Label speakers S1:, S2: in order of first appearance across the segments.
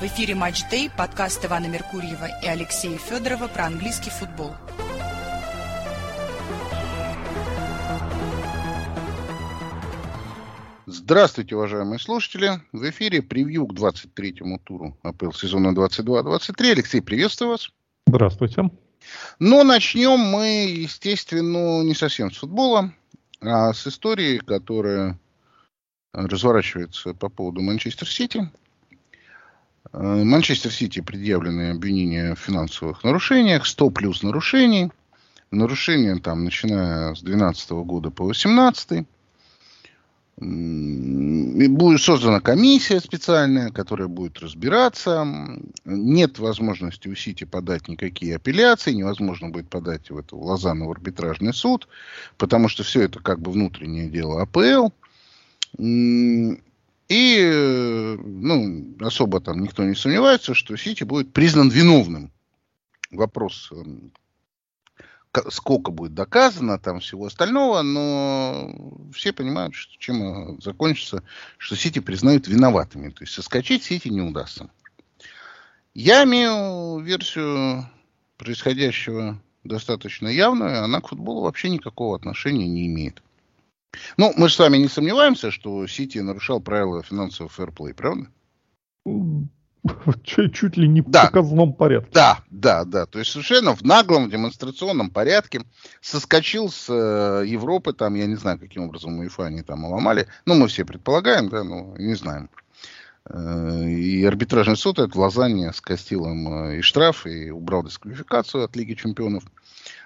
S1: В эфире «Матч Дэй», подкаст Ивана Меркурьева и Алексея Федорова про английский футбол.
S2: Здравствуйте, уважаемые слушатели. В эфире превью к 23-му туру АПЛ сезона 22-23. Алексей, приветствую вас.
S3: Здравствуйте.
S2: Но начнем мы, естественно, не совсем с футбола, а с истории, которая разворачивается по поводу Манчестер Сити. Э, Манчестер Сити предъявлены обвинения в финансовых нарушениях, 100 плюс нарушений. Нарушения там, начиная с 2012 года по 2018. Будет создана комиссия специальная, которая будет разбираться. Нет возможности у Сити подать никакие апелляции, невозможно будет подать в эту Лозанну в арбитражный суд, потому что все это как бы внутреннее дело АПЛ. Особо там никто не сомневается, что Сити будет признан виновным. Вопрос, эм, сколько будет доказано, там всего остального, но все понимают, что, чем закончится, что Сити признают виноватыми. То есть соскочить Сити не удастся. Я имею версию происходящего достаточно явную, она к футболу вообще никакого отношения не имеет. Ну, мы же с вами не сомневаемся, что Сити нарушал правила финансового фэрплей, правда?
S3: Чуть, ли не да. в показном порядке.
S2: Да, да, да. То есть совершенно в наглом демонстрационном порядке соскочил с э, Европы, там, я не знаю, каким образом УЕФА они там ломали. Ну, мы все предполагаем, да, но не знаем. Э, и арбитражный суд это в Лозанне скостил им э, и штраф, и убрал дисквалификацию от Лиги Чемпионов.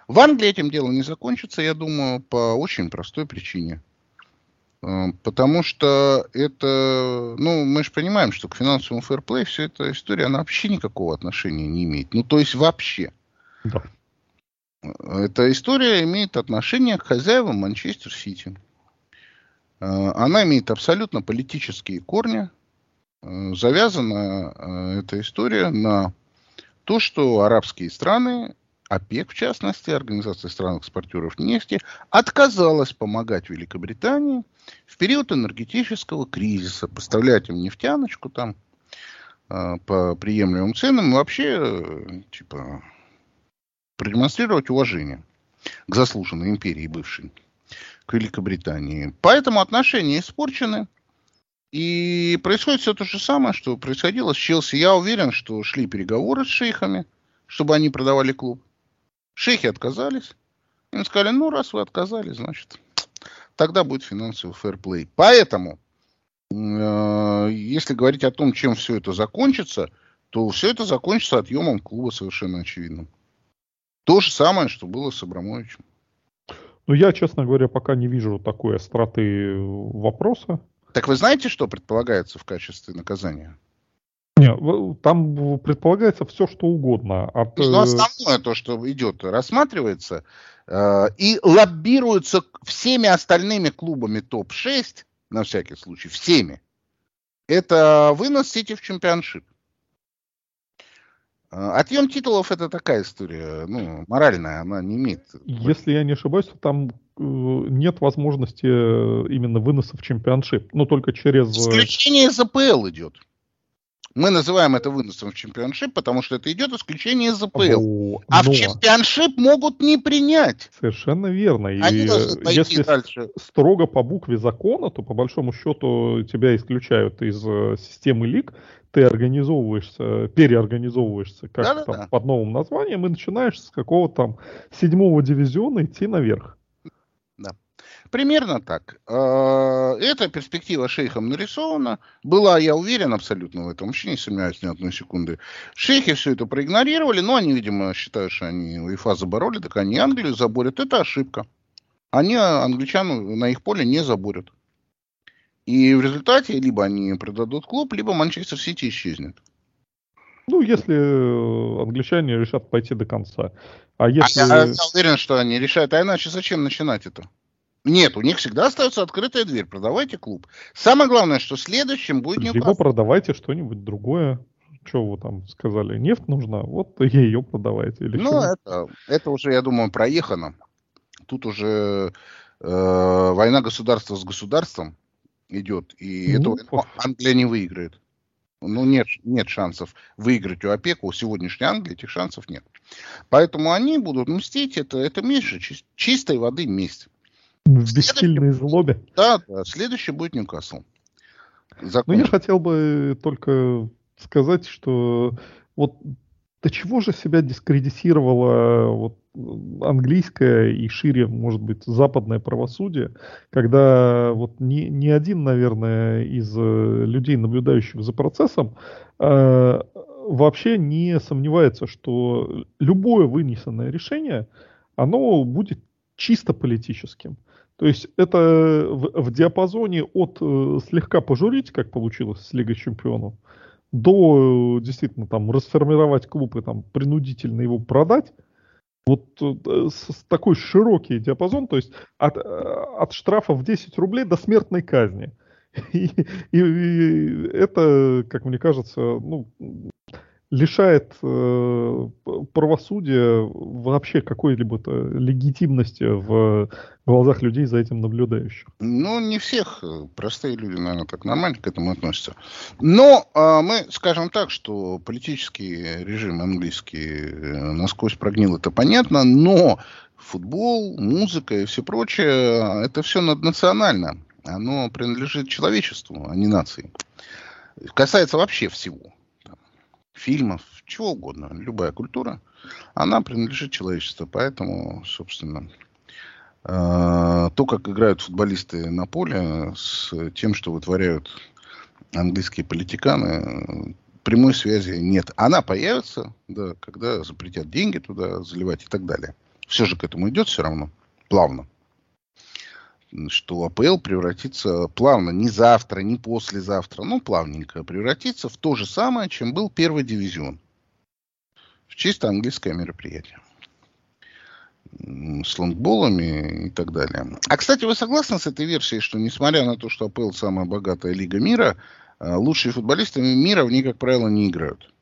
S2: В Англии этим делом не закончится, я думаю, по очень простой причине. Э, потому что это, ну, мы же понимаем, что к финансовому фэрплей вся эта история, она вообще никакого отношения не имеет. Ну, то есть вообще. Да. Эта история имеет отношение к хозяевам Манчестер Сити. Э, она имеет абсолютно политические корни. Э, завязана эта история на то, что арабские страны ОПЕК, в частности, Организация стран-экспортеров нефти, отказалась помогать Великобритании в период энергетического кризиса, поставлять им нефтяночку там э, по приемлемым ценам и вообще, э, типа, продемонстрировать уважение к заслуженной империи бывшей, к Великобритании. Поэтому отношения испорчены. И происходит все то же самое, что происходило с Челси. Я уверен, что шли переговоры с шейхами, чтобы они продавали клуб. Шейхи отказались. Им сказали, ну, раз вы отказались, значит, тогда будет финансовый фэрплей. Поэтому, э, если говорить о том, чем все это закончится, то все это закончится отъемом клуба совершенно очевидно. То же самое, что было с Абрамовичем.
S3: Ну, я, честно говоря, пока не вижу такой остроты вопроса.
S2: Так вы знаете, что предполагается в качестве наказания?
S3: Не, там предполагается все, что угодно.
S2: От... Ну, э, основное то, что идет, рассматривается э, и лоббируется всеми остальными клубами топ-6, на всякий случай, всеми. Это вынос Сити в чемпионшип. Э, отъем титулов это такая история, ну, моральная, она не имеет.
S3: Если я не ошибаюсь, то там э, нет возможности именно выноса в чемпионшип, но только через...
S2: Исключение из АПЛ идет. Мы называем это выносом в чемпионшип, потому что это идет исключение из АПЛ. О, а в чемпионшип могут не принять.
S3: Совершенно верно. И если дальше. строго по букве закона, то по большому счету тебя исключают из э, системы лиг, ты организовываешься, переорганизовываешься как да, там, да. под новым названием и начинаешь с какого-то там седьмого дивизиона идти наверх.
S2: Примерно так. А, эта перспектива шейхом нарисована. Была, я уверен абсолютно в этом, вообще не сомневаюсь ни одной секунды. Шейхи все это проигнорировали, но они, видимо, считают, что они УЕФА забороли, так они Англию заборят. Это ошибка. Они англичан на их поле не заборят. И в результате либо они продадут клуб, либо Манчестер Сити исчезнет.
S3: Ну, если англичане решат пойти до конца. А если...
S2: А я уверен, что они решают. А иначе зачем начинать это? Нет, у них всегда остается открытая дверь. Продавайте клуб. Самое главное, что следующим будет
S3: Ньюкасл. Либо продавайте что-нибудь другое. Что вы там сказали? Нефть нужна? Вот ее продавайте. Или
S2: ну, это, это уже, я думаю, проехано. Тут уже э, война государства с государством идет. И ну, это Англия не выиграет. Ну, нет, нет шансов выиграть у опеку. У сегодняшней Англии этих шансов нет. Поэтому они будут мстить. Это, это месть же, чистой воды месть.
S3: В бессильной злобе.
S2: Да, да. Следующий будет Ньюкасл.
S3: Ну, я хотел бы только сказать, что вот до чего же себя дискредитировало вот английское и шире, может быть, западное правосудие, когда вот ни, ни один, наверное, из э, людей, наблюдающих за процессом, э, вообще не сомневается, что любое вынесенное решение, оно будет чисто политическим. То есть это в, в диапазоне от э, слегка пожурить, как получилось с Лигой Чемпионов, до э, действительно там расформировать клуб и там принудительно его продать, вот э, с, такой широкий диапазон, то есть от, э, от штрафа в 10 рублей до смертной казни. И, и, и это, как мне кажется, ну, лишает э, правосудия вообще какой-либо легитимности в глазах людей за этим наблюдающих.
S2: Ну, не всех. Простые люди, наверное, так нормально к этому относятся. Но э, мы скажем так, что политический режим английский э, насквозь прогнил, это понятно, но футбол, музыка и все прочее, это все наднационально. Оно принадлежит человечеству, а не нации. Касается вообще всего фильмов, чего угодно, любая культура, она принадлежит человечеству. Поэтому, собственно, э, то, как играют футболисты на поле с тем, что вытворяют английские политиканы, прямой связи нет. Она появится, да, когда запретят деньги туда заливать и так далее. Все же к этому идет все равно, плавно что АПЛ превратится плавно, не завтра, не послезавтра, ну, плавненько превратится в то же самое, чем был первый дивизион. В чисто английское мероприятие. С лонгболами и так далее. А, кстати, вы согласны с этой версией, что несмотря на то, что АПЛ самая богатая лига мира, а, лучшие футболисты мира в ней, как правило, не играют?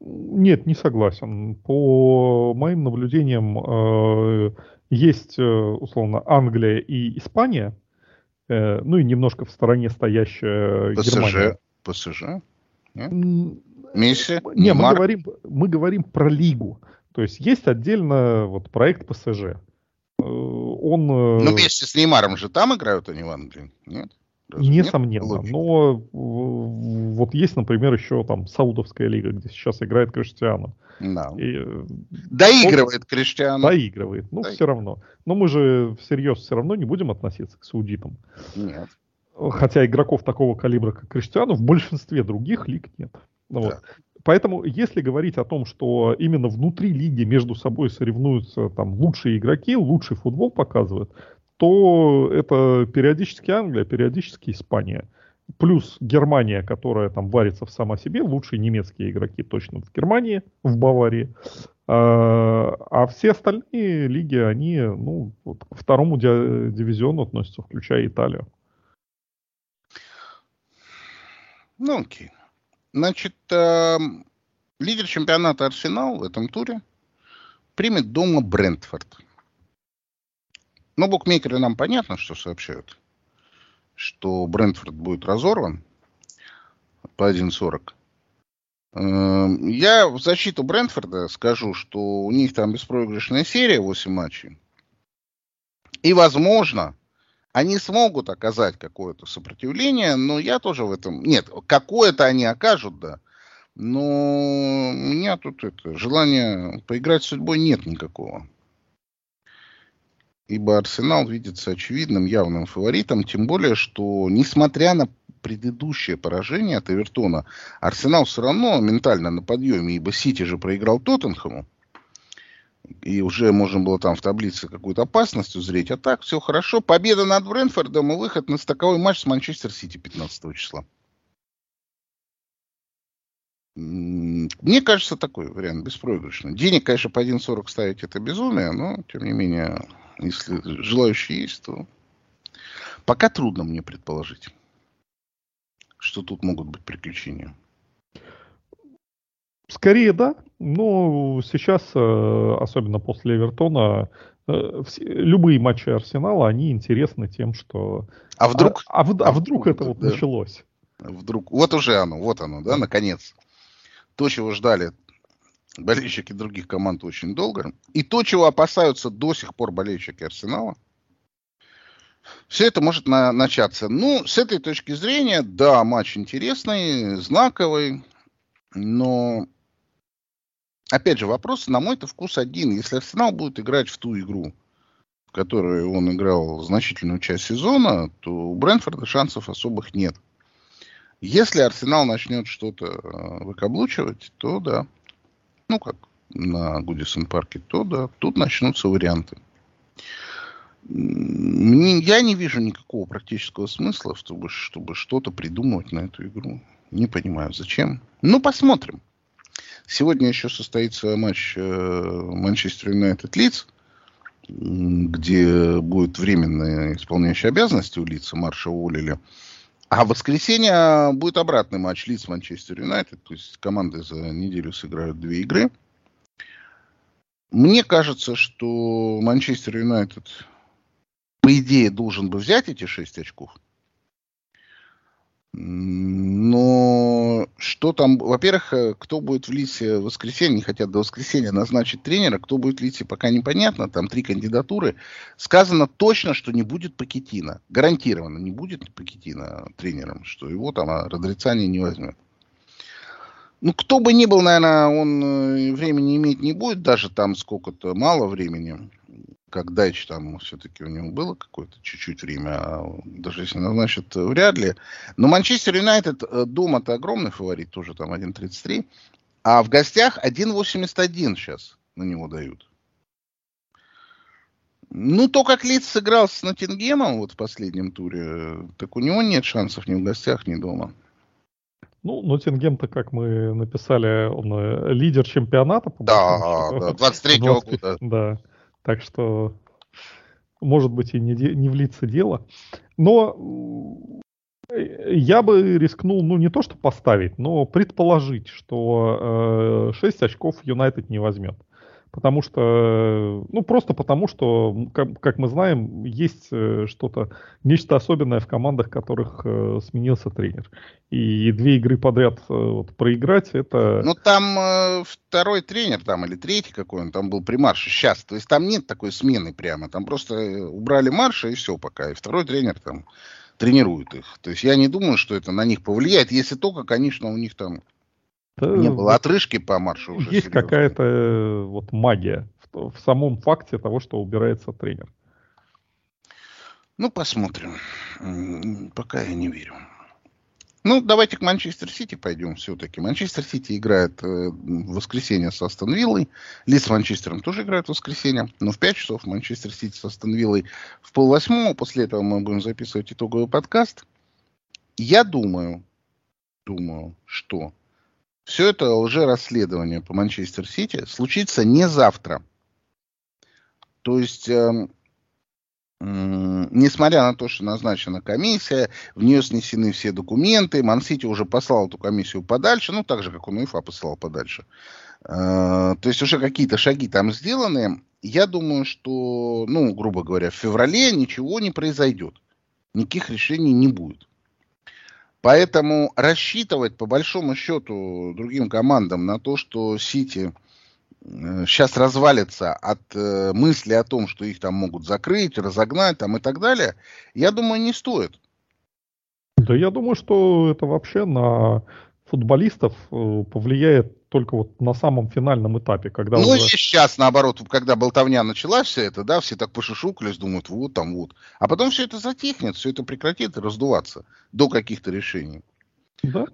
S3: Нет, не согласен. По моим наблюдениям, э, есть, э, условно, Англия и Испания, э, ну и немножко в стороне стоящая ПСЖ, Германия.
S2: ПСЖ?
S3: Нет? Месси? Не, мы говорим, мы говорим про лигу. То есть есть отдельно вот проект ПСЖ. Э, он...
S2: Ну вместе с Неймаром же там играют они в Англии, нет?
S3: Разве Несомненно. Нет? Но вот есть, например, еще там Саудовская лига, где сейчас играет Криштиану.
S2: Да. И, э, доигрывает он, Криштиану.
S3: Доигрывает. Ну, Доигрывает. все равно. Но мы же всерьез все равно не будем относиться к саудитам.
S2: Нет.
S3: Хотя игроков такого калибра, как Криштиану, в большинстве других лиг нет. Ну, вот. Поэтому, если говорить о том, что именно внутри лиги между собой соревнуются там лучшие игроки, лучший футбол показывают, то это периодически Англия, периодически Испания. Плюс Германия, которая там варится в сама себе, лучшие немецкие игроки точно в Германии, в Баварии. А, а все остальные лиги, они ну, вот к второму дивизиону относятся, включая Италию.
S2: Ну окей. Значит, э, лидер чемпионата Арсенал в этом туре примет дома Брентфорд. Ну, букмекеры нам понятно, что сообщают. Что Брентфорд будет разорван по 1.40. Эм, я в защиту Брентфорда скажу, что у них там беспроигрышная серия 8 матчей. И, возможно, они смогут оказать какое-то сопротивление, но я тоже в этом... Нет, какое-то они окажут, да. Но у меня тут это, желания поиграть с судьбой нет никакого ибо Арсенал видится очевидным явным фаворитом, тем более, что несмотря на предыдущее поражение от Эвертона, Арсенал все равно ментально на подъеме, ибо Сити же проиграл Тоттенхэму, и уже можно было там в таблице какую-то опасность узреть, а так все хорошо. Победа над Брэнфордом и выход на стаковой матч с Манчестер Сити 15 числа. Мне кажется, такой вариант беспроигрышный. Денег, конечно, по 1.40 ставить это безумие, но, тем не менее, если желающие есть, то пока трудно мне предположить, что тут могут быть приключения.
S3: Скорее да, но сейчас, э, особенно после Эвертона, э, любые матчи Арсенала, они интересны тем, что...
S2: А вдруг?
S3: А, а, а вдруг это вот да. началось?
S2: вдруг... Вот уже оно, вот оно, да, наконец. То, чего ждали болельщики других команд очень долго. И то, чего опасаются до сих пор болельщики Арсенала. Все это может на, начаться. Ну, с этой точки зрения, да, матч интересный, знаковый, но опять же, вопрос, на мой-то вкус один. Если Арсенал будет играть в ту игру, в которой он играл значительную часть сезона, то у Брэнфорда шансов особых нет. Если Арсенал начнет что-то э, выкаблучивать, то да. Ну, как на Гудисон парке, то да, тут начнутся варианты. Я не вижу никакого практического смысла, чтобы, чтобы что-то придумывать на эту игру. Не понимаю, зачем. Ну, посмотрим. Сегодня еще состоится матч э, Манчестер Юнайтед Лиц, где будет временная исполняющая обязанности у лица Марша уволили. А в воскресенье будет обратный матч Лиц Манчестер Юнайтед. То есть команды за неделю сыграют две игры. Мне кажется, что Манчестер Юнайтед, по идее, должен бы взять эти шесть очков. Но что там, во-первых, э, кто будет в Лисе в воскресенье, хотят до воскресенья назначить тренера, кто будет в Лисе, пока непонятно, там три кандидатуры. Сказано точно, что не будет Пакетина, гарантированно не будет Пакетина тренером, что его там разрицание не возьмет. Ну, кто бы ни был, наверное, он э, времени иметь не будет, даже там сколько-то мало времени как Дайч, там все-таки у него было какое-то чуть-чуть время, а даже если назначат, вряд ли. Но Манчестер Юнайтед э, дома-то огромный фаворит, тоже там 1.33, а в гостях 1.81 сейчас на него дают. Ну, то, как Лиц сыграл с Ноттингемом вот в последнем туре, так у него нет шансов ни в гостях, ни дома.
S3: Ну, Ноттингем-то, как мы написали, он э, лидер чемпионата.
S2: Да, да, 23-го года.
S3: Да. Так что, может быть, и не, не влиться дело. Но э, я бы рискнул, ну, не то что поставить, но предположить, что э, 6 очков Юнайтед не возьмет. Потому что, ну, просто потому что, как, как мы знаем, есть э, что-то, нечто особенное в командах, которых э, сменился тренер. И две игры подряд э, вот, проиграть, это...
S2: Ну, там э, второй тренер, там, или третий какой он, там был при марше сейчас. То есть там нет такой смены прямо. Там просто убрали марша и все пока. И второй тренер там тренирует их. То есть я не думаю, что это на них повлияет, если только, конечно, у них там Не было отрыжки по маршу
S3: уже. Есть какая-то э, вот магия в, в самом факте того, что убирается тренер.
S2: Ну, посмотрим. Пока я не верю. Ну, давайте к Манчестер Сити пойдем все-таки. Манчестер Сити играет э, в воскресенье с Астон Виллой. Лис с Манчестером тоже играет в воскресенье. Но в 5 часов Манчестер Сити с Астон Виллой в полвосьмого. После этого мы будем записывать итоговый подкаст. Я думаю, думаю, что все это лже-расследование по Манчестер Сити случится не завтра. То есть, э, э, несмотря на то, что назначена комиссия, в нее снесены все документы, Мансити уже послал эту комиссию подальше, ну, так же, как он УЕФА посылал подальше. Э, то есть, уже какие-то шаги там сделаны. Я думаю, что, ну, грубо говоря, в феврале ничего не произойдет. Никаких решений не будет. Поэтому рассчитывать, по большому счету, другим командам на то, что Сити сейчас э, развалится от э, мысли о том, что их там могут закрыть, разогнать там и так далее, я думаю, не стоит.
S3: Да я думаю, что это вообще на футболистов э, повлияет только вот на самом финальном этапе, когда
S2: Ну уже... и сейчас, наоборот, когда болтовня началась все это, да, все так пошушукались, думают, вот там вот. А потом все это затихнет, все это прекратит раздуваться до каких-то решений.
S3: Да.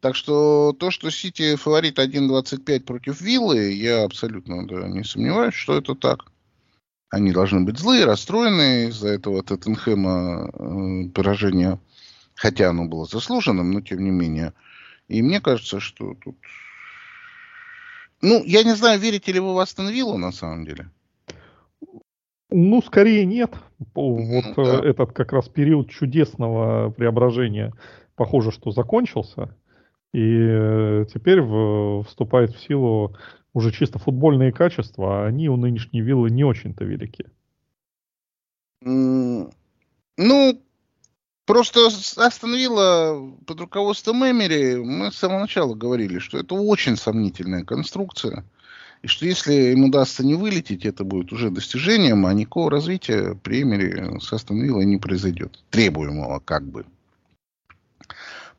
S2: Так что то, что Сити фаворит 1.25 против Виллы, я абсолютно да, не сомневаюсь, что это так. Они должны быть злые, расстроены из-за этого Тоттенхэма э, поражения, хотя оно было заслуженным, но тем не менее. И мне кажется, что тут... Ну, я не знаю, верите ли вы в Астон Виллу на самом деле?
S3: Ну, скорее нет. Вот ну, да. этот как раз период чудесного преображения, похоже, что закончился. И э, теперь в, вступает в силу уже чисто футбольные качества, а они у нынешней виллы не очень-то велики.
S2: Ну, Просто остановила под руководством Эмери, мы с самого начала говорили, что это очень сомнительная конструкция. И что если им удастся не вылететь, это будет уже достижением, а никакого развития при Эмери с Астон не произойдет. Требуемого как бы.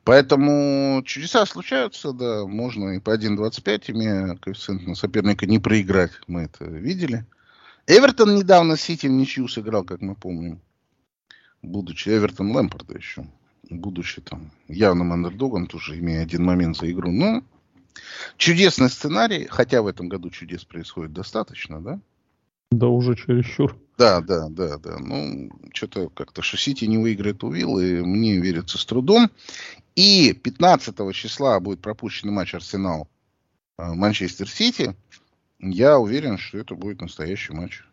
S2: Поэтому чудеса случаются, да, можно и по 1.25, имея коэффициент на соперника, не проиграть. Мы это видели. Эвертон недавно с Сити в ничью сыграл, как мы помним. Будучи Эвертон Лэмпорда еще. Будучи там явным андердогом, тоже имея один момент за игру. Ну, чудесный сценарий, хотя в этом году чудес происходит достаточно, да?
S3: Да, уже чересчур.
S2: Да, да, да, да. Ну, что-то как-то, что Сити не выиграет у Виллы, мне верится с трудом. И 15 числа будет пропущенный матч Арсенал э, Манчестер Сити. Я уверен, что это будет настоящий матч.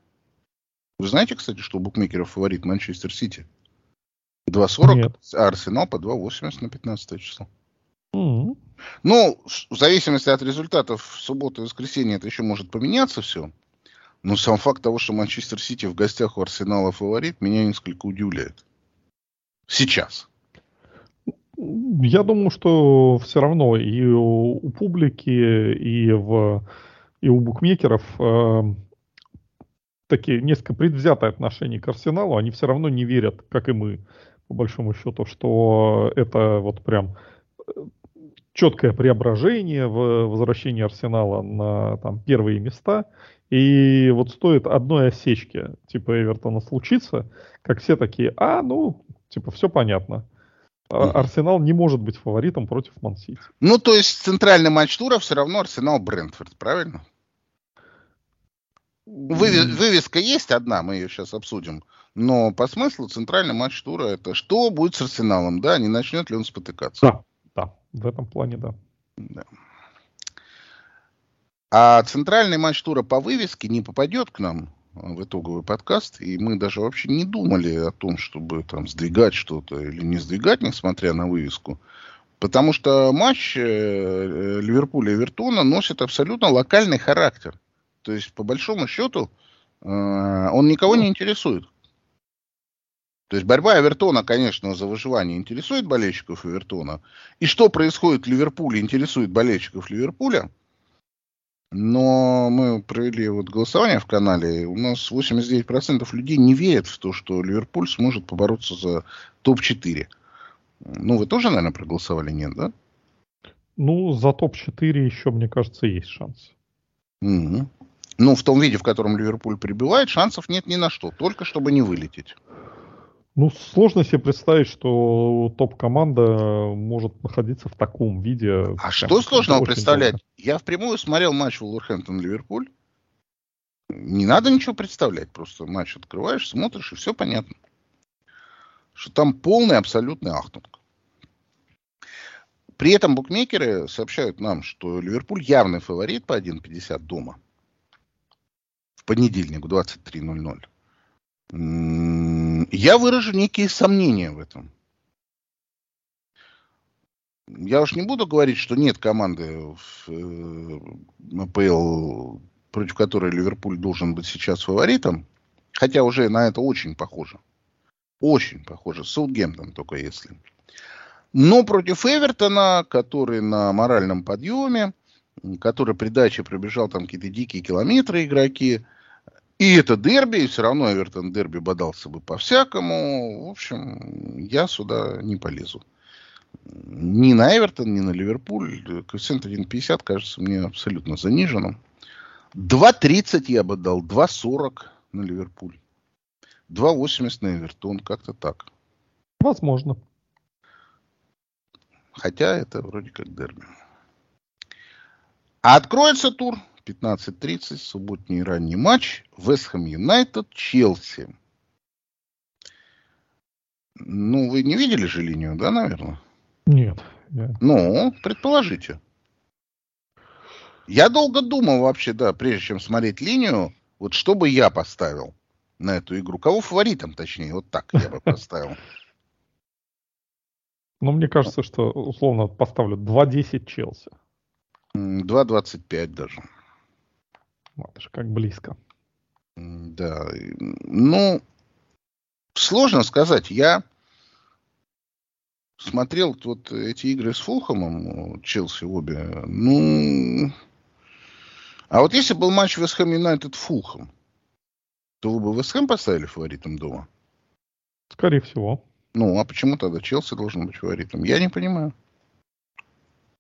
S2: Вы знаете, кстати, что у букмекеров фаворит Манчестер Сити? 2.40, а Арсенал по 2.80 на 15 число. Mm-hmm. Ну, в зависимости от результатов в субботу и воскресенье это еще может поменяться все. Но сам факт того, что Манчестер Сити в гостях у Арсенала фаворит, меня несколько удивляет. Сейчас.
S3: Я думаю, что все равно и у, у публики, и, в, и у букмекеров э, такие несколько предвзятые отношения к Арсеналу, они все равно не верят, как и мы, по большому счету, что это вот прям э, четкое преображение в возвращении Арсенала на там, первые места. И вот стоит одной осечки, типа Эвертона случиться, как все такие, а, ну, типа, все понятно. А Арсенал не может быть фаворитом против Мансити.
S2: Ну, то есть центральный матч тура все равно Арсенал Брентфорд, правильно? Вывес, вывеска есть одна, мы ее сейчас обсудим. Но по смыслу центральный матч тура это что будет с Арсеналом, да? Не начнет ли он спотыкаться?
S3: Да, да, в этом плане да. да.
S2: А центральный матч тура по вывеске не попадет к нам в итоговый подкаст, и мы даже вообще не думали о том, чтобы там сдвигать что-то или не сдвигать, несмотря на вывеску. Потому что матч э, Ливерпуля и Вертона носит абсолютно локальный характер. То есть, по большому счету, э, он никого не интересует. То есть борьба Эвертона, конечно, за выживание интересует болельщиков Эвертона. И что происходит в Ливерпуле, интересует болельщиков Ливерпуля – но мы провели вот голосование в канале, и у нас 89% людей не верят в то, что Ливерпуль сможет побороться за топ-4. Ну, вы тоже, наверное, проголосовали, нет, да?
S3: Ну, за топ-4 еще, мне кажется, есть шанс.
S2: Угу. Ну, в том виде, в котором Ливерпуль прибывает, шансов нет ни на что, только чтобы не вылететь.
S3: Ну, сложно себе представить, что топ-команда может находиться в таком виде.
S2: А что сложного представлять? Долго. Я впрямую смотрел матч Вулверхэмптон-Ливерпуль. Не надо ничего представлять, просто матч открываешь, смотришь, и все понятно. Что там полный абсолютный ахтунг. При этом букмекеры сообщают нам, что Ливерпуль явный фаворит по 1.50 дома. В понедельник в 23.00. Я выражу некие сомнения в этом. Я уж не буду говорить, что нет команды в э, АПЛ, против которой Ливерпуль должен быть сейчас фаворитом. Хотя уже на это очень похоже. Очень похоже. Саутгемптон только если. Но против Эвертона, который на моральном подъеме, который при даче пробежал там какие-то дикие километры игроки, и это дерби, и все равно Эвертон дерби бодался бы по-всякому. В общем, я сюда не полезу. Ни на Эвертон, ни на Ливерпуль. Коэффициент 1.50 кажется мне абсолютно заниженным. 2.30 я бы дал, 2.40 на Ливерпуль. 2.80 на Эвертон, как-то так.
S3: Возможно.
S2: Хотя это вроде как дерби. А откроется тур 15.30, субботний ранний матч. Вестхэм Юнайтед, Челси. Ну, вы не видели же линию, да, наверное?
S3: Нет.
S2: Я... Ну, предположите. Я долго думал вообще, да, прежде чем смотреть линию, вот что бы я поставил на эту игру. Кого фаворитом, точнее, вот так я бы поставил.
S3: Ну, мне кажется, что условно поставлю 2-10 Челси.
S2: 2-25 даже.
S3: Вот же как близко.
S2: Да. Ну, сложно сказать. Я смотрел вот эти игры с Фулхэмом, Челси обе, ну... А вот если был матч Вест Хэм Юнайтед Фулхэм, то вы бы Вест Хэм поставили фаворитом дома?
S3: Скорее всего.
S2: Ну, а почему тогда Челси должен быть фаворитом? Я не понимаю.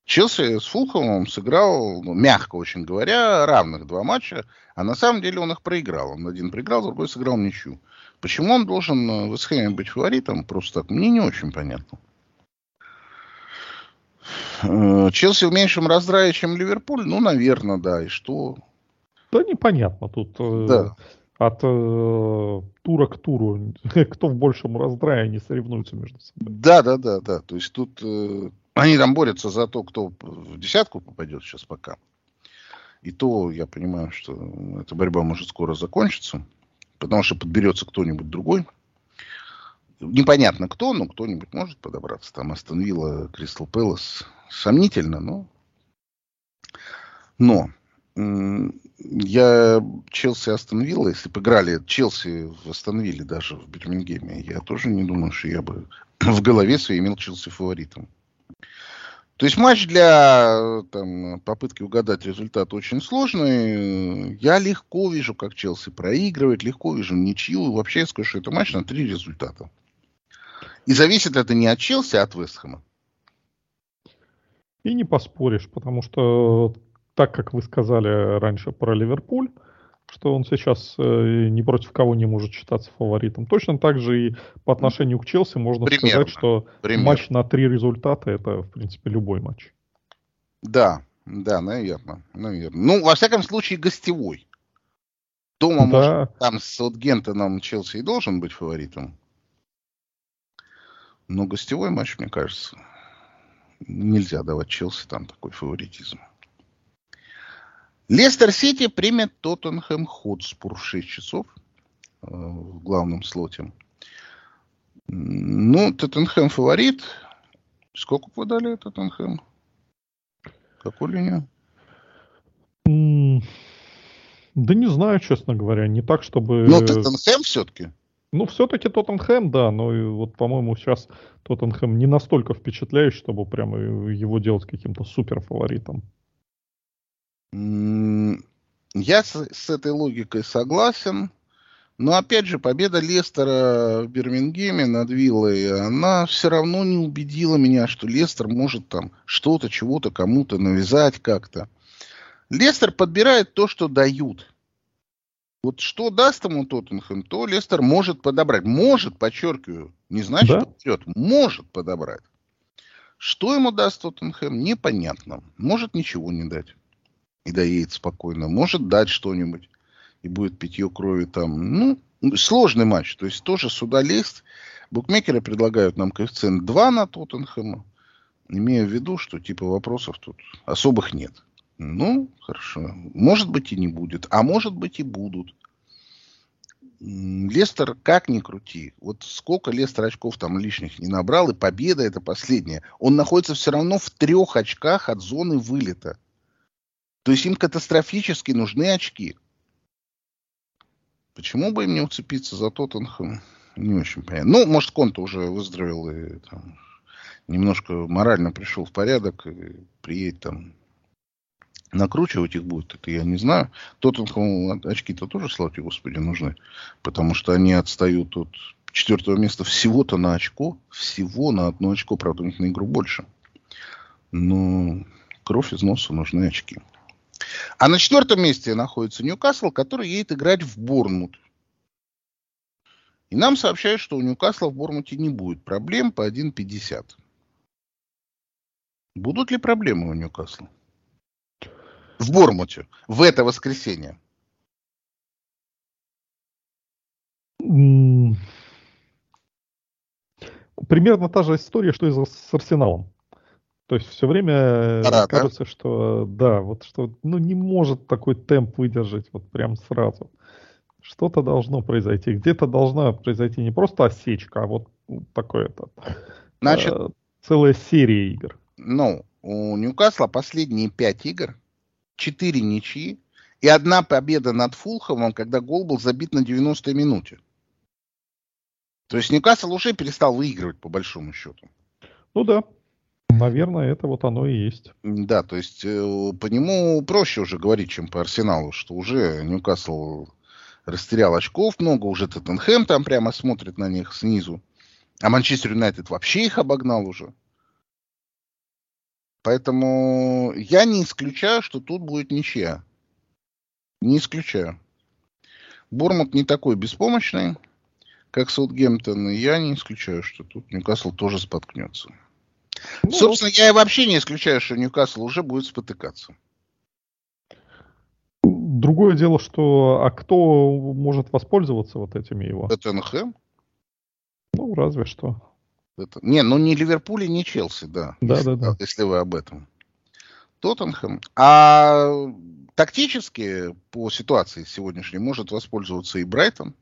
S2: Челси с Фулхэмом сыграл, ну, мягко очень говоря, равных два матча, а на самом деле он их проиграл. Он один проиграл, другой сыграл ничью. Почему он должен э, в Эсхэме быть фаворитом, просто так, мне не очень понятно. Э, Челси в меньшем раздрае, чем Ливерпуль? Ну, наверное, да. И что?
S3: Да непонятно. Тут э, да. от э, тура к туру кто в большем раздрае не соревнуются между собой.
S2: Да, да, да, да. То есть тут э, они там борются за то, кто в десятку попадет сейчас пока. И то я понимаю, что эта борьба может скоро закончиться, потому что подберется кто-нибудь другой. Непонятно кто, но кто-нибудь может подобраться. Там Астон Кристал Пэлас. Сомнительно, но... Но я Челси Астон если бы играли Челси в Астон даже в Бирмингеме, я тоже не думаю, что я бы в голове своей имел Челси фаворитом. То есть матч для там, попытки угадать результат очень сложный. Я легко вижу, как Челси проигрывает, легко вижу ничью. Вообще я скажу, что это матч на три результата. И зависит это не от Челси, а от Вестхэма.
S3: И не поспоришь, потому что так как вы сказали раньше про Ливерпуль, что он сейчас э, ни против кого не может считаться фаворитом. Точно так же и по отношению к Челси можно Примерно. сказать, что Примерно. матч на три результата это, в принципе, любой матч.
S2: Да, да, наверное, наверное. Ну, во всяком случае, гостевой. Дома, да. может, там с Саутгемптоном Челси и должен быть фаворитом. Но гостевой матч, мне кажется, нельзя давать Челси там такой фаворитизм. Лестер Сити примет Тоттенхэм Хотспур в 6 часов э, в главном слоте. Ну, Тоттенхэм фаворит. Сколько вы дали Тоттенхэм? Какую линию?
S3: Да не знаю, честно говоря. Не так, чтобы...
S2: Ну, Тоттенхэм все-таки?
S3: Ну, все-таки Тоттенхэм, да, но вот, по-моему, сейчас Тоттенхэм не настолько впечатляющий, чтобы прямо его делать каким-то супер фаворитом.
S2: Я с, с этой логикой согласен. Но опять же, победа Лестера в Бирмингеме над Виллой, она все равно не убедила меня, что Лестер может там что-то, чего-то кому-то навязать как-то. Лестер подбирает то, что дают. Вот что даст ему Тоттенхэм, то Лестер может подобрать. Может, подчеркиваю, не значит, да? что может подобрать. Что ему даст Тоттенхэм, непонятно. Может ничего не дать и доедет спокойно. Может дать что-нибудь и будет питье крови там. Ну, сложный матч. То есть тоже сюда лезть. Букмекеры предлагают нам коэффициент 2 на Тоттенхэма, имея в виду, что типа вопросов тут особых нет. Ну, хорошо. Может быть и не будет. А может быть и будут. Лестер как ни крути. Вот сколько Лестер очков там лишних не набрал, и победа это последняя. Он находится все равно в трех очках от зоны вылета. То есть им катастрофически нужны очки. Почему бы им не уцепиться за Тоттенхэм? Не очень понятно. Ну, может, Конта уже выздоровел и там, немножко морально пришел в порядок и приедет там накручивать их будет, это я не знаю. Тоттенхэм очки-то тоже, слава тебе, Господи, нужны. Потому что они отстают от четвертого места всего-то на очко. Всего на одно очко, правда, у них на игру больше. Но кровь из носа нужны очки. А на четвертом месте находится Ньюкасл, который едет играть в Борнмут. И нам сообщают, что у Ньюкасла в Бормуте не будет проблем по 1.50. Будут ли проблемы у Ньюкасла? В Бормуте. В это воскресенье.
S3: Примерно та же история, что и с Арсеналом. То есть все время Пора, кажется, да? что да, вот что ну не может такой темп выдержать вот прям сразу. Что-то должно произойти. Где-то должна произойти не просто осечка, а вот такое это. Значит, э, целая серия игр.
S2: Ну, у Ньюкасла последние пять игр, четыре ничьи и одна победа над Фулховым, когда гол был забит на 90-й минуте. То есть Ньюкасл уже перестал выигрывать, по большому счету.
S3: Ну да. Наверное, это вот оно и есть.
S2: Да, то есть э, по нему проще уже говорить, чем по Арсеналу, что уже Ньюкасл растерял очков много, уже Тоттенхэм там прямо смотрит на них снизу. А Манчестер Юнайтед вообще их обогнал уже. Поэтому я не исключаю, что тут будет ничья. Не исключаю. Бормут не такой беспомощный, как Саутгемптон, и я не исключаю, что тут Ньюкасл тоже споткнется. Ну, Собственно, я и вообще не исключаю, что Ньюкасл уже будет спотыкаться.
S3: Другое дело, что а кто может воспользоваться вот этими его?
S2: Тоттенхэм.
S3: Ну, разве что.
S2: Это... Не, ну не Ливерпуль и не Челси, да.
S3: Да, если, да, да.
S2: Если вы об этом. Тоттенхэм. А тактически по ситуации сегодняшней может воспользоваться и Брайтон.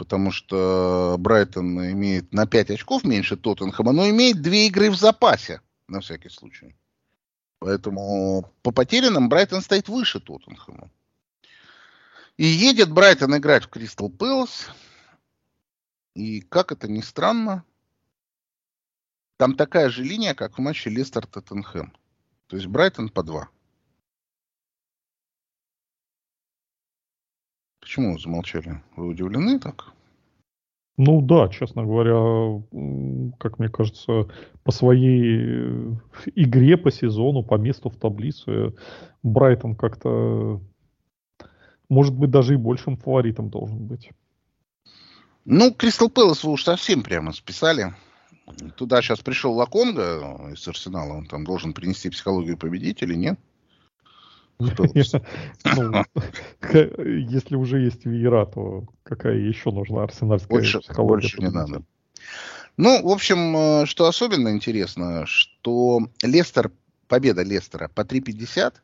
S2: Потому что Брайтон имеет на 5 очков меньше Тоттенхэма, но имеет две игры в запасе, на всякий случай. Поэтому по потерянным Брайтон стоит выше Тоттенхэма. И едет Брайтон играть в Кристал Пэлас. И как это ни странно, там такая же линия, как в матче Лестер-Тоттенхэм. То есть Брайтон по 2. Почему замолчали? Вы удивлены так?
S3: Ну да, честно говоря, как мне кажется, по своей э, игре по сезону, по месту в таблице, Брайтон как-то, может быть, даже и большим фаворитом должен быть.
S2: Ну, Кристал Пэлас вы уж совсем прямо списали. Туда сейчас пришел Лаконга из Арсенала, он там должен принести психологию победителей, нет?
S3: Ну, если уже есть Веера, то какая еще нужна арсенальская
S2: психология? Больше не надо. Ну, в общем, э, что особенно интересно, что Лестер, победа Лестера по 3.50,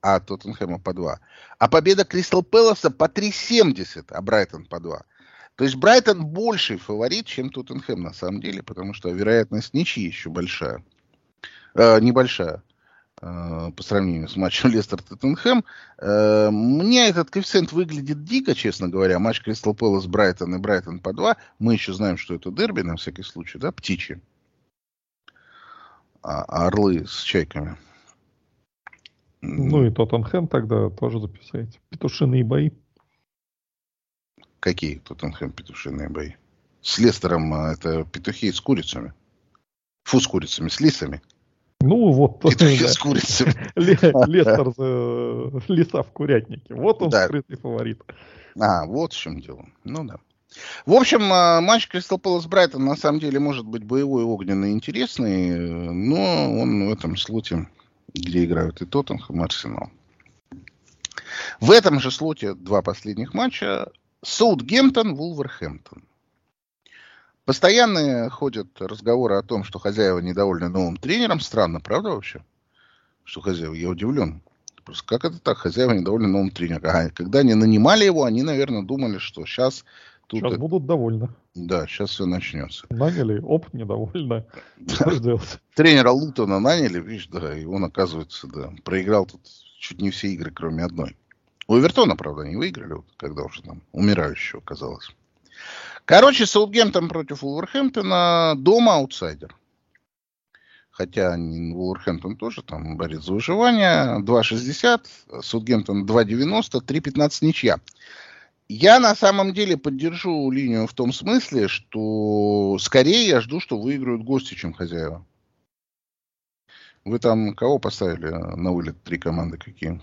S2: а Тоттенхэма по 2, а победа Кристал Пэласа по 3.70, а Брайтон по 2. То есть Брайтон больший фаворит, чем Тоттенхэм на самом деле, потому что вероятность ничьи еще большая. Э, небольшая. Э, по сравнению с матчем Лестер-Тоттенхэм. Э, мне этот коэффициент выглядит дико, честно говоря. Матч Кристал Пэлас Брайтон и Брайтон по 2. Мы еще знаем, что это дерби, на всякий случай, да, птичьи. А, а орлы с чайками.
S3: Ну и Тоттенхэм тогда тоже записайте. Петушиные бои.
S2: Какие Тоттенхэм петушиные бои? С Лестером э, это петухи с курицами. Фу, с курицами, с лисами.
S3: Ну вот.
S2: Петухи да. с курицей.
S3: Лестер леса в курятнике. Вот он скрытый фаворит.
S2: А, вот в чем дело. Ну да. В общем, а, матч Кристал Пэлас Брайтон на самом деле может быть боевой, огненный, интересный, но он в этом слоте, где играют и Тоттенхэм, и Арсенал. В этом же слоте два последних матча Саутгемптон, Вулверхэмптон. Постоянно ходят разговоры о том, что хозяева недовольны новым тренером. Странно, правда вообще? Что хозяева? Я удивлен. Просто как это так? Хозяева недовольны новым тренером. А когда они нанимали его, они, наверное, думали, что сейчас...
S3: Тут сейчас будут довольны.
S2: Да, сейчас все начнется.
S3: Наняли, оп, недовольны.
S2: Тренера Лутона наняли, видишь, да, и он, оказывается, да, проиграл тут чуть не все игры, кроме одной. У Эвертона, правда, не выиграли, вот, когда уже там умирающего оказалось. Короче, Саутгемптон против Вулверхэмптона дома аутсайдер. Хотя Вулверхэмптон тоже там борец за выживание. 2.60, Саутгемптон 2.90, 3.15 ничья. Я на самом деле поддержу линию в том смысле, что скорее я жду, что выиграют гости, чем хозяева. Вы там кого поставили на вылет? Три команды какие?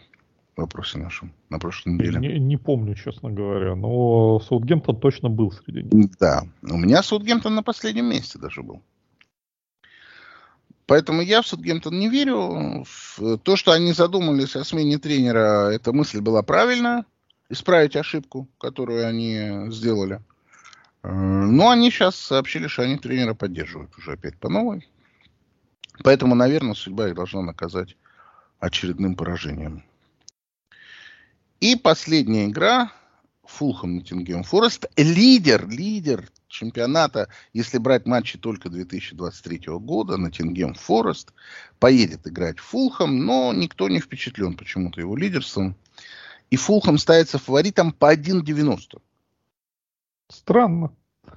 S2: Вопросе нашем на прошлой неделе.
S3: Не, не помню, честно говоря, но Саутгемптон точно был среди них.
S2: Да, у меня Саутгемптон на последнем месте даже был. Поэтому я в Саутгемптон не верю. В то, что они задумались о смене тренера, эта мысль была правильная. Исправить ошибку, которую они сделали. Э, но они сейчас сообщили, что они тренера поддерживают уже опять по новой. Поэтому, наверное, судьба их должна наказать очередным поражением. И последняя игра. Фулхэм Ноттингем Форест. Лидер, лидер чемпионата, если брать матчи только 2023 года, Ноттингем Форест поедет играть в Фулхэм, но никто не впечатлен почему-то его лидерством. И Фулхэм ставится фаворитом по 1.90.
S3: Странно.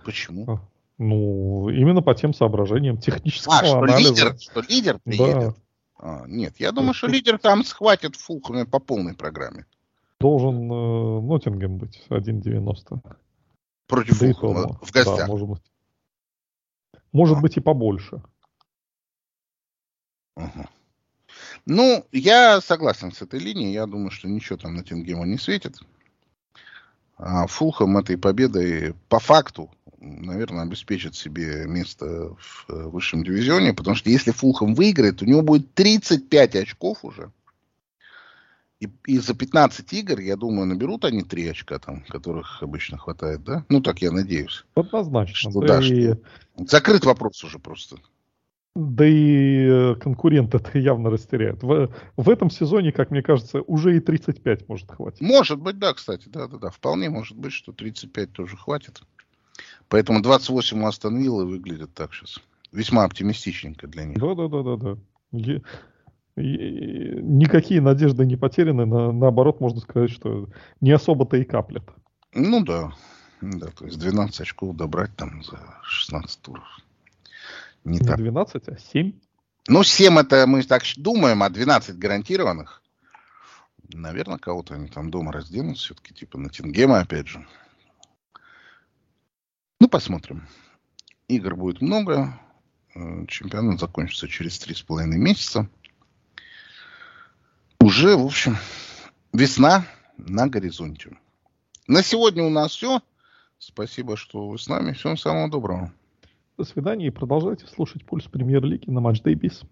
S2: Почему?
S3: Ну, именно по тем соображениям технического а,
S2: что
S3: анализа.
S2: Лидер, что лидер приедет? Да. А, нет, я думаю, что лидер там схватит Фулхэм по полной программе.
S3: Должен э, Ноттингем быть 1.90.
S2: Против да Фулхэма в гостях. Да,
S3: может быть. Может а. быть и побольше.
S2: Угу. Ну, я согласен с этой линией. Я думаю, что ничего там на Тингему не светит. А Фулхэм этой победой по факту, наверное, обеспечит себе место в э, высшем дивизионе, потому что если Фулхэм выиграет, у него будет 35 очков уже. И, и за 15 игр, я думаю, наберут они 3 очка, там, которых обычно хватает, да? Ну, так я надеюсь.
S3: Однозначно.
S2: Что, да, и... что... Закрыт вопрос уже просто.
S3: Да и э, конкурент это явно растеряет. В, в этом сезоне, как мне кажется, уже и 35 может хватить.
S2: Может быть, да, кстати, да-да-да. Вполне может быть, что 35 тоже хватит. Поэтому 28 у Астон Виллы выглядит так сейчас. Весьма оптимистичненько для них.
S3: Да-да-да-да-да. Никакие надежды не потеряны. На, наоборот, можно сказать, что не особо-то и каплет.
S2: Ну да. Да, то есть 12 очков добрать там за 16 туров.
S3: Не, не так. 12, а 7?
S2: Ну, 7 это мы так думаем, а 12 гарантированных. Наверное, кого-то они там дома разденут все-таки, типа на Тингема, опять же. Ну, посмотрим. Игр будет много. Э, чемпионат закончится через три с половиной месяца. Уже, в общем, весна на горизонте. На сегодня у нас все. Спасибо, что вы с нами. Всем самого доброго.
S3: До свидания и продолжайте слушать пульс премьер-лиги на Матч Day Biz.